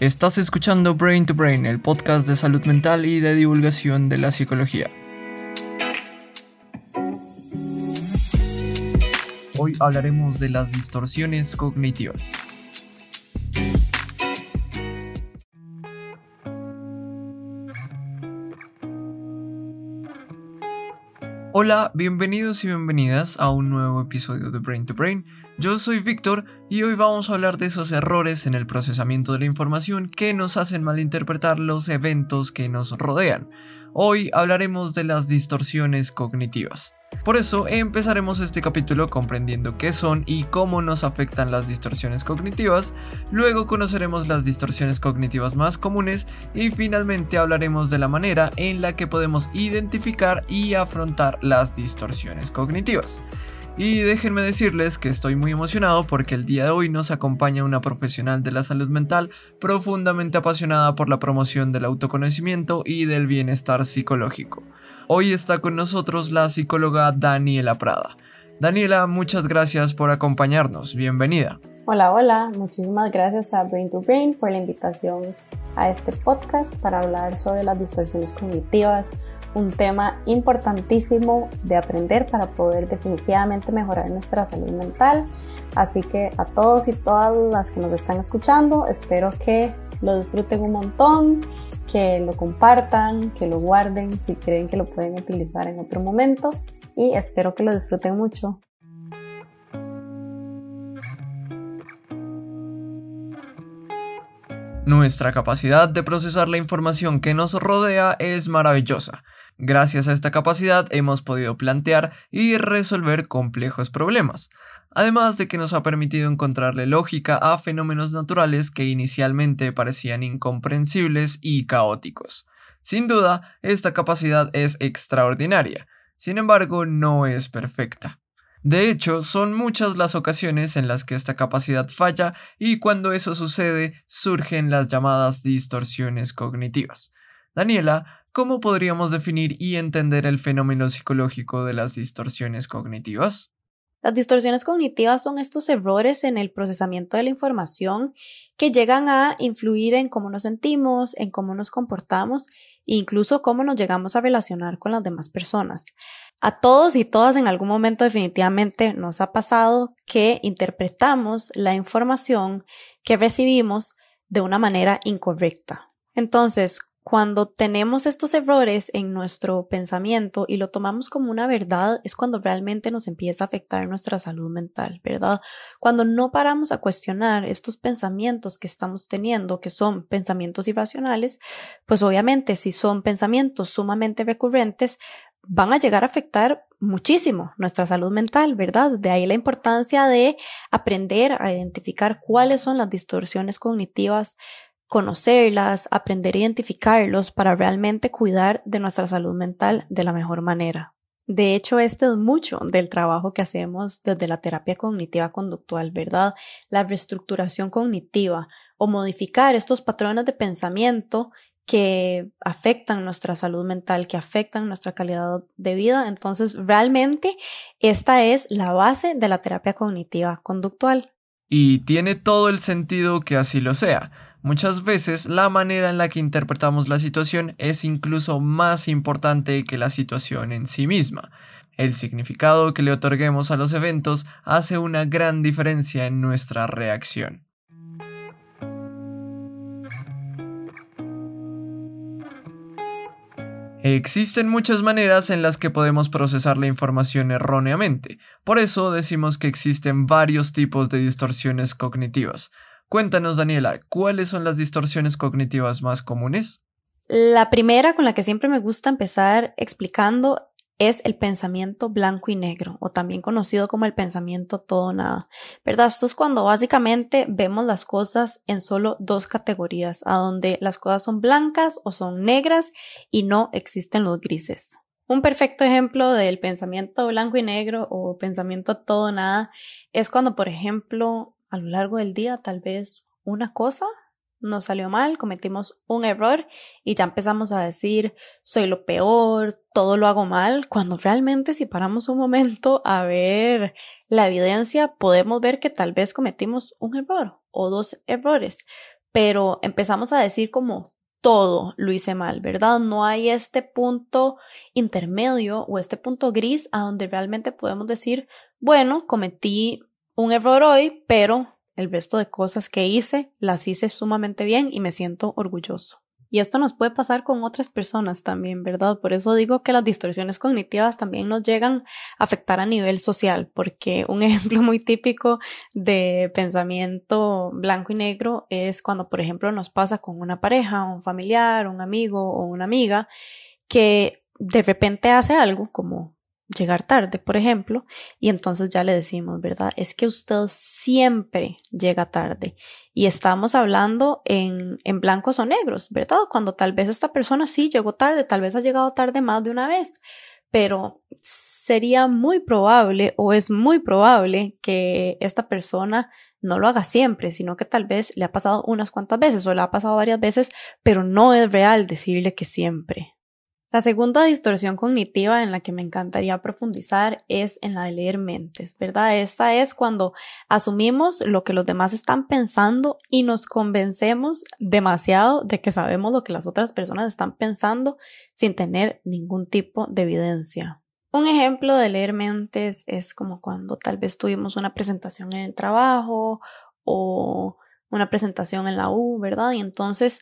Estás escuchando Brain to Brain, el podcast de salud mental y de divulgación de la psicología. Hoy hablaremos de las distorsiones cognitivas. Hola, bienvenidos y bienvenidas a un nuevo episodio de Brain to Brain. Yo soy Víctor y hoy vamos a hablar de esos errores en el procesamiento de la información que nos hacen malinterpretar los eventos que nos rodean. Hoy hablaremos de las distorsiones cognitivas. Por eso empezaremos este capítulo comprendiendo qué son y cómo nos afectan las distorsiones cognitivas, luego conoceremos las distorsiones cognitivas más comunes y finalmente hablaremos de la manera en la que podemos identificar y afrontar las distorsiones cognitivas. Y déjenme decirles que estoy muy emocionado porque el día de hoy nos acompaña una profesional de la salud mental profundamente apasionada por la promoción del autoconocimiento y del bienestar psicológico. Hoy está con nosotros la psicóloga Daniela Prada. Daniela, muchas gracias por acompañarnos. Bienvenida. Hola, hola. Muchísimas gracias a Brain to Brain por la invitación a este podcast para hablar sobre las distorsiones cognitivas, un tema importantísimo de aprender para poder definitivamente mejorar nuestra salud mental. Así que a todos y todas las que nos están escuchando, espero que lo disfruten un montón, que lo compartan, que lo guarden si creen que lo pueden utilizar en otro momento y espero que lo disfruten mucho. Nuestra capacidad de procesar la información que nos rodea es maravillosa. Gracias a esta capacidad hemos podido plantear y resolver complejos problemas, además de que nos ha permitido encontrarle lógica a fenómenos naturales que inicialmente parecían incomprensibles y caóticos. Sin duda, esta capacidad es extraordinaria, sin embargo no es perfecta. De hecho, son muchas las ocasiones en las que esta capacidad falla y cuando eso sucede surgen las llamadas distorsiones cognitivas. Daniela, ¿cómo podríamos definir y entender el fenómeno psicológico de las distorsiones cognitivas? Las distorsiones cognitivas son estos errores en el procesamiento de la información que llegan a influir en cómo nos sentimos, en cómo nos comportamos e incluso cómo nos llegamos a relacionar con las demás personas. A todos y todas en algún momento definitivamente nos ha pasado que interpretamos la información que recibimos de una manera incorrecta. Entonces, cuando tenemos estos errores en nuestro pensamiento y lo tomamos como una verdad, es cuando realmente nos empieza a afectar nuestra salud mental, ¿verdad? Cuando no paramos a cuestionar estos pensamientos que estamos teniendo, que son pensamientos irracionales, pues obviamente si son pensamientos sumamente recurrentes, van a llegar a afectar muchísimo nuestra salud mental, ¿verdad? De ahí la importancia de aprender a identificar cuáles son las distorsiones cognitivas conocerlas, aprender a identificarlos para realmente cuidar de nuestra salud mental de la mejor manera. De hecho, este es mucho del trabajo que hacemos desde la terapia cognitiva conductual, ¿verdad? La reestructuración cognitiva o modificar estos patrones de pensamiento que afectan nuestra salud mental, que afectan nuestra calidad de vida. Entonces, realmente esta es la base de la terapia cognitiva conductual. Y tiene todo el sentido que así lo sea Muchas veces la manera en la que interpretamos la situación es incluso más importante que la situación en sí misma. El significado que le otorguemos a los eventos hace una gran diferencia en nuestra reacción. Existen muchas maneras en las que podemos procesar la información erróneamente, por eso decimos que existen varios tipos de distorsiones cognitivas. Cuéntanos, Daniela, ¿cuáles son las distorsiones cognitivas más comunes? La primera con la que siempre me gusta empezar explicando es el pensamiento blanco y negro, o también conocido como el pensamiento todo nada. ¿Verdad? Esto es cuando básicamente vemos las cosas en solo dos categorías, a donde las cosas son blancas o son negras y no existen los grises. Un perfecto ejemplo del pensamiento blanco y negro o pensamiento todo nada es cuando, por ejemplo, a lo largo del día tal vez una cosa nos salió mal, cometimos un error y ya empezamos a decir soy lo peor, todo lo hago mal, cuando realmente si paramos un momento a ver la evidencia podemos ver que tal vez cometimos un error o dos errores. pero empezamos a decir como todo lo hice mal, ¿verdad? No hay este punto intermedio o este punto gris a donde realmente podemos decir, bueno, cometí un error hoy, pero el resto de cosas que hice las hice sumamente bien y me siento orgulloso. Y esto nos puede pasar con otras personas también, ¿verdad? Por eso digo que las distorsiones cognitivas también nos llegan a afectar a nivel social, porque un ejemplo muy típico de pensamiento blanco y negro es cuando, por ejemplo, nos pasa con una pareja, un familiar, un amigo o una amiga que de repente hace algo como llegar tarde, por ejemplo, y entonces ya le decimos, ¿verdad? Es que usted siempre llega tarde y estamos hablando en, en blancos o negros, ¿verdad? Cuando tal vez esta persona sí llegó tarde, tal vez ha llegado tarde más de una vez, pero sería muy probable o es muy probable que esta persona no lo haga siempre, sino que tal vez le ha pasado unas cuantas veces o le ha pasado varias veces, pero no es real decirle que siempre. La segunda distorsión cognitiva en la que me encantaría profundizar es en la de leer mentes, ¿verdad? Esta es cuando asumimos lo que los demás están pensando y nos convencemos demasiado de que sabemos lo que las otras personas están pensando sin tener ningún tipo de evidencia. Un ejemplo de leer mentes es como cuando tal vez tuvimos una presentación en el trabajo o una presentación en la U, ¿verdad? Y entonces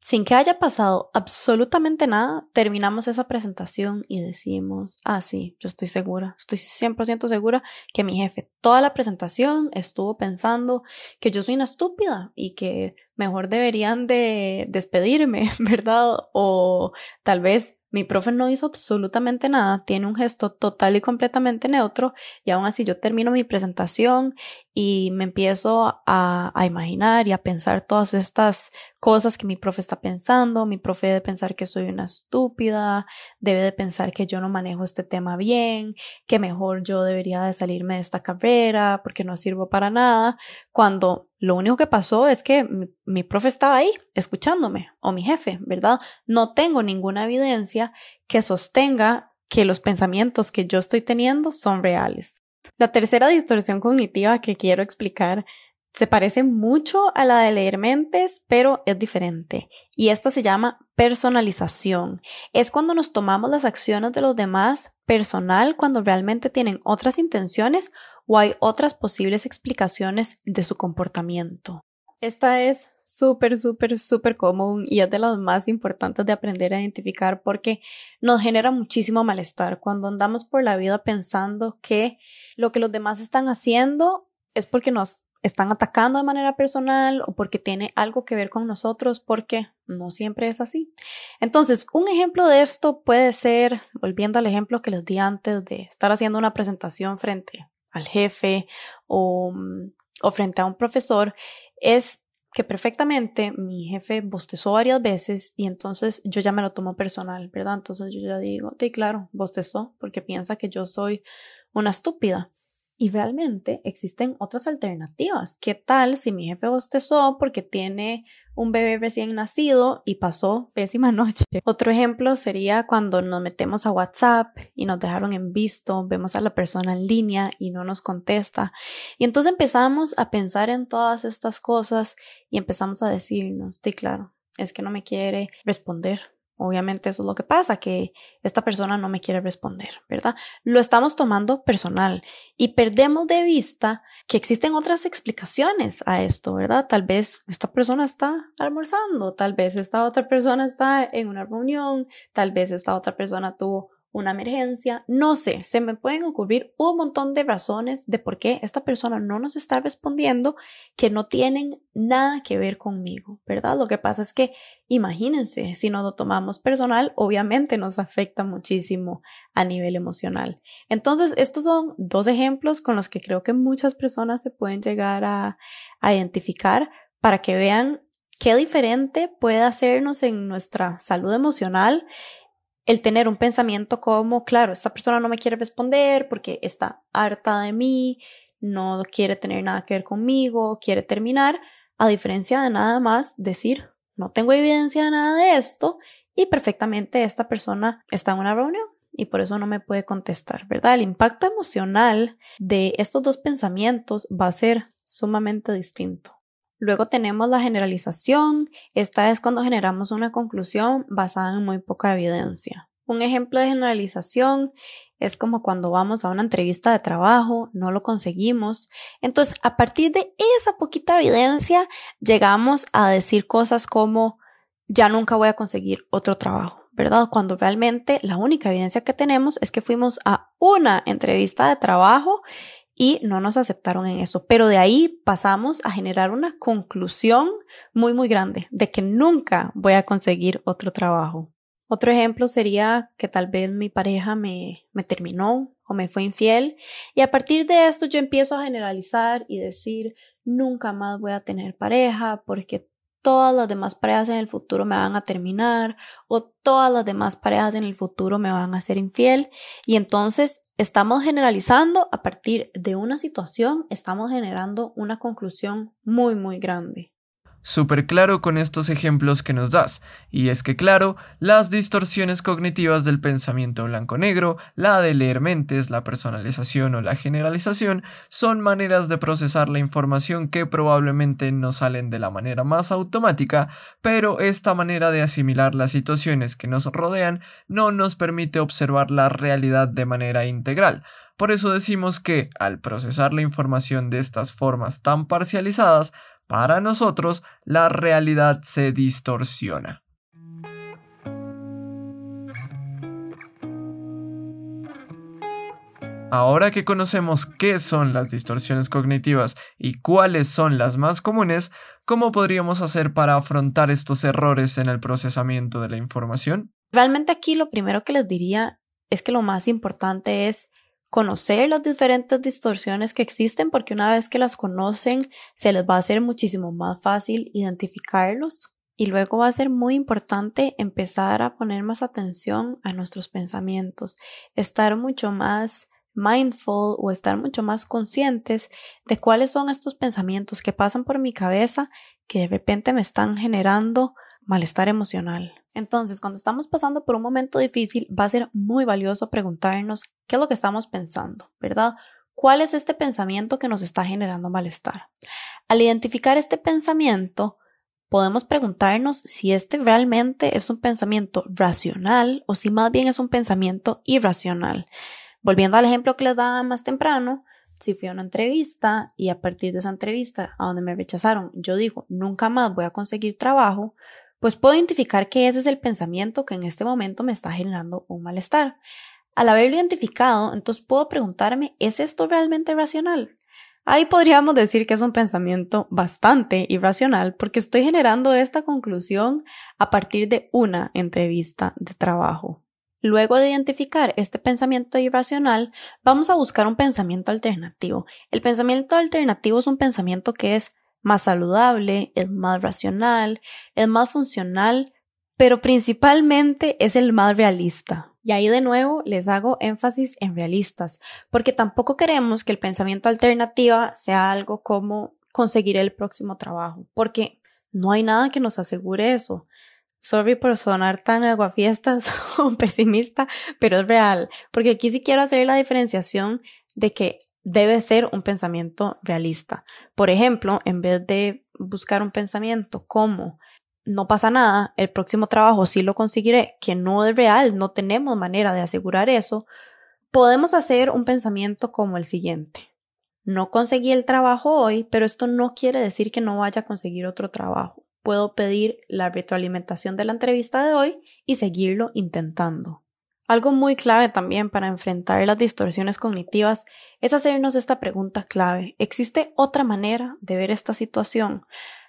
sin que haya pasado absolutamente nada, terminamos esa presentación y decimos, ah, sí, yo estoy segura, estoy 100% segura que mi jefe toda la presentación estuvo pensando que yo soy una estúpida y que mejor deberían de despedirme, ¿verdad? O tal vez mi profe no hizo absolutamente nada, tiene un gesto total y completamente neutro y aún así yo termino mi presentación y me empiezo a, imaginar y a pensar todas estas cosas que mi profe está pensando. Mi profe debe pensar que soy una estúpida, debe de pensar que yo no manejo este tema bien, que mejor yo debería de salirme de esta carrera porque no sirvo para nada, cuando lo único que pasó es que mi, profe estaba ahí escuchándome o mi jefe, ¿verdad? No tengo ninguna evidencia que sostenga que los pensamientos que yo estoy teniendo son reales. La tercera distorsión cognitiva que quiero explicar se parece mucho a la de leer mentes, pero es diferente. Y esta se llama personalización. Es cuando nos tomamos las acciones de los demás personal cuando realmente tienen otras intenciones o hay otras posibles explicaciones de su comportamiento. Esta es súper, súper, súper común y es de las más importantes de aprender a identificar porque nos genera muchísimo malestar cuando andamos por la vida pensando que lo que los demás están haciendo es porque nos están atacando de manera personal o porque tiene algo que ver con nosotros, porque no siempre es así. Entonces, un ejemplo de esto puede ser, volviendo al ejemplo que les di antes de estar haciendo una presentación frente al jefe o, mm, o frente a un profesor, es que perfectamente mi jefe bostezó varias veces y entonces yo ya me lo tomo personal, ¿verdad? Entonces yo ya digo, sí, claro, bostezó porque piensa que yo soy una estúpida. Y realmente existen otras alternativas. ¿Qué tal si mi jefe bostezó porque tiene un bebé recién nacido y pasó pésima noche? Otro ejemplo sería cuando nos metemos a WhatsApp y nos dejaron en visto, vemos a la persona en línea y no nos contesta. Y entonces empezamos a pensar en todas estas cosas y empezamos a decirnos, sí, claro, es que no me quiere responder Obviamente eso es lo que pasa, que esta persona no me quiere responder, ¿verdad? Lo estamos tomando personal y perdemos de vista que existen otras explicaciones a esto, ¿verdad? Tal vez esta persona está almorzando, tal vez esta otra persona está en una reunión, tal vez esta otra persona tuvo una emergencia, no sé, se me pueden ocurrir un montón de razones de por qué esta persona no nos está respondiendo que no tienen nada que ver conmigo, ¿verdad? Lo que pasa es que imagínense, si nos lo tomamos personal, obviamente nos afecta muchísimo a nivel emocional. Entonces, estos son dos ejemplos con los que creo que muchas personas se pueden llegar a, a identificar para que vean qué diferente puede hacernos en nuestra salud emocional el tener un pensamiento como, claro, esta persona no me quiere responder porque está harta de mí, no quiere tener nada que ver conmigo, quiere terminar, a diferencia de nada más decir, no tengo evidencia de nada de esto y perfectamente esta persona está en una reunión y por eso no me puede contestar, ¿verdad? El impacto emocional de estos dos pensamientos va a ser sumamente distinto. Luego tenemos la generalización. Esta es cuando generamos una conclusión basada en muy poca evidencia. Un ejemplo de generalización es como cuando vamos a una entrevista de trabajo, no lo conseguimos. Entonces, a partir de esa poquita evidencia, llegamos a decir cosas como, ya nunca voy a conseguir otro trabajo, ¿verdad? Cuando realmente la única evidencia que tenemos es que fuimos a una entrevista de trabajo y no nos aceptaron en eso. Pero de ahí pasamos a generar una conclusión muy, muy grande de que nunca voy a conseguir otro trabajo. Otro ejemplo sería que tal vez mi pareja me, me terminó o me fue infiel y a partir de esto yo empiezo a generalizar y decir nunca más voy a tener pareja porque todas las demás parejas en el futuro me van a terminar o todas las demás parejas en el futuro me van a ser infiel. Y entonces estamos generalizando a partir de una situación, estamos generando una conclusión muy muy grande súper claro con estos ejemplos que nos das, y es que claro, las distorsiones cognitivas del pensamiento blanco-negro, la de leer mentes, la personalización o la generalización, son maneras de procesar la información que probablemente no salen de la manera más automática, pero esta manera de asimilar las situaciones que nos rodean no nos permite observar la realidad de manera integral, por eso decimos que, al procesar la información de estas formas tan parcializadas, para nosotros la realidad se distorsiona. Ahora que conocemos qué son las distorsiones cognitivas y cuáles son las más comunes, ¿cómo podríamos hacer para afrontar estos errores en el procesamiento de la información? Realmente aquí lo primero que les diría es que lo más importante es conocer las diferentes distorsiones que existen porque una vez que las conocen se les va a hacer muchísimo más fácil identificarlos y luego va a ser muy importante empezar a poner más atención a nuestros pensamientos, estar mucho más mindful o estar mucho más conscientes de cuáles son estos pensamientos que pasan por mi cabeza que de repente me están generando malestar emocional. Entonces, cuando estamos pasando por un momento difícil, va a ser muy valioso preguntarnos qué es lo que estamos pensando, ¿verdad? ¿Cuál es este pensamiento que nos está generando malestar? Al identificar este pensamiento, podemos preguntarnos si este realmente es un pensamiento racional o si más bien es un pensamiento irracional. Volviendo al ejemplo que les daba más temprano, si fui a una entrevista y a partir de esa entrevista a donde me rechazaron, yo digo, nunca más voy a conseguir trabajo, pues puedo identificar que ese es el pensamiento que en este momento me está generando un malestar. Al haberlo identificado, entonces puedo preguntarme, ¿es esto realmente racional? Ahí podríamos decir que es un pensamiento bastante irracional porque estoy generando esta conclusión a partir de una entrevista de trabajo. Luego de identificar este pensamiento irracional, vamos a buscar un pensamiento alternativo. El pensamiento alternativo es un pensamiento que es más saludable, es más racional, es más funcional, pero principalmente es el más realista. Y ahí de nuevo les hago énfasis en realistas, porque tampoco queremos que el pensamiento alternativa sea algo como conseguir el próximo trabajo, porque no hay nada que nos asegure eso. Sorry por sonar tan aguafiestas o pesimista, pero es real, porque aquí sí quiero hacer la diferenciación de que debe ser un pensamiento realista. Por ejemplo, en vez de buscar un pensamiento como no pasa nada, el próximo trabajo sí lo conseguiré, que no es real, no tenemos manera de asegurar eso, podemos hacer un pensamiento como el siguiente. No conseguí el trabajo hoy, pero esto no quiere decir que no vaya a conseguir otro trabajo. Puedo pedir la retroalimentación de la entrevista de hoy y seguirlo intentando. Algo muy clave también para enfrentar las distorsiones cognitivas es hacernos esta pregunta clave. ¿Existe otra manera de ver esta situación?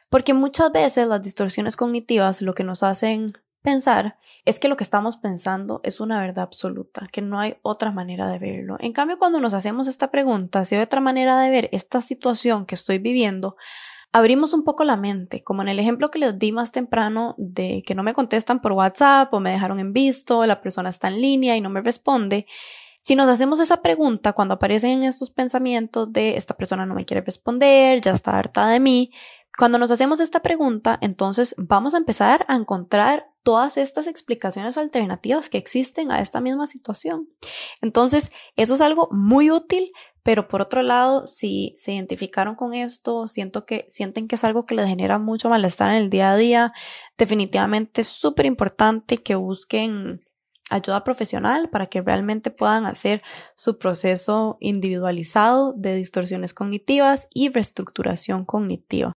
Porque muchas veces las distorsiones cognitivas lo que nos hacen pensar es que lo que estamos pensando es una verdad absoluta, que no hay otra manera de verlo. En cambio, cuando nos hacemos esta pregunta, si hay otra manera de ver esta situación que estoy viviendo, abrimos un poco la mente, como en el ejemplo que les di más temprano de que no me contestan por WhatsApp o me dejaron en visto, la persona está en línea y no me responde. Si nos hacemos esa pregunta cuando aparecen estos pensamientos de esta persona no me quiere responder, ya está harta de mí, cuando nos hacemos esta pregunta, entonces vamos a empezar a encontrar todas estas explicaciones alternativas que existen a esta misma situación. Entonces, eso es algo muy útil Pero por otro lado, si se identificaron con esto, siento que, sienten que es algo que les genera mucho malestar en el día a día, definitivamente es súper importante que busquen ayuda profesional para que realmente puedan hacer su proceso individualizado de distorsiones cognitivas y reestructuración cognitiva.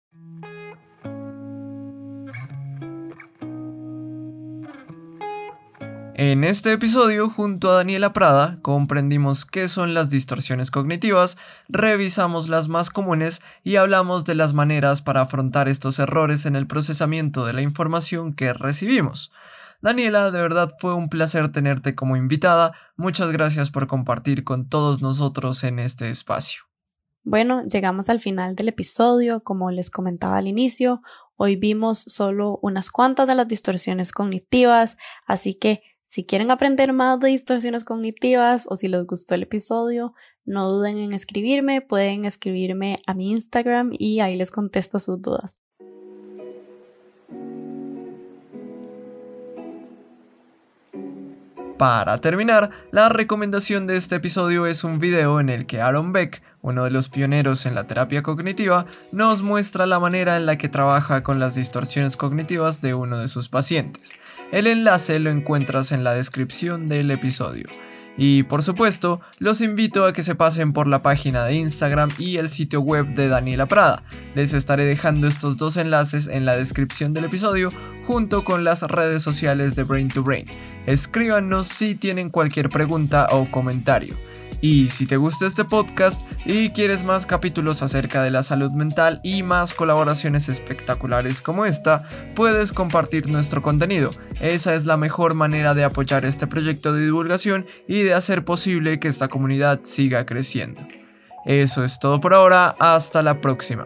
En este episodio, junto a Daniela Prada, comprendimos qué son las distorsiones cognitivas, revisamos las más comunes y hablamos de las maneras para afrontar estos errores en el procesamiento de la información que recibimos. Daniela, de verdad fue un placer tenerte como invitada. Muchas gracias por compartir con todos nosotros en este espacio. Bueno, llegamos al final del episodio, como les comentaba al inicio. Hoy vimos solo unas cuantas de las distorsiones cognitivas, así que si quieren aprender más de distorsiones cognitivas o si les gustó el episodio, no duden en escribirme, pueden escribirme a mi Instagram y ahí les contesto sus dudas. Para terminar, la recomendación de este episodio es un video en el que Aaron Beck, uno de los pioneros en la terapia cognitiva, nos muestra la manera en la que trabaja con las distorsiones cognitivas de uno de sus pacientes. El enlace lo encuentras en la descripción del episodio. Y por supuesto, los invito a que se pasen por la página de Instagram y el sitio web de Daniela Prada. Les estaré dejando estos dos enlaces en la descripción del episodio junto con las redes sociales de Brain to Brain. Escríbanos si tienen cualquier pregunta o comentario. Y si te gusta este podcast y quieres más capítulos acerca de la salud mental y más colaboraciones espectaculares como esta, puedes compartir nuestro contenido. Esa es la mejor manera de apoyar este proyecto de divulgación y de hacer posible que esta comunidad siga creciendo. Eso es todo por ahora, hasta la próxima.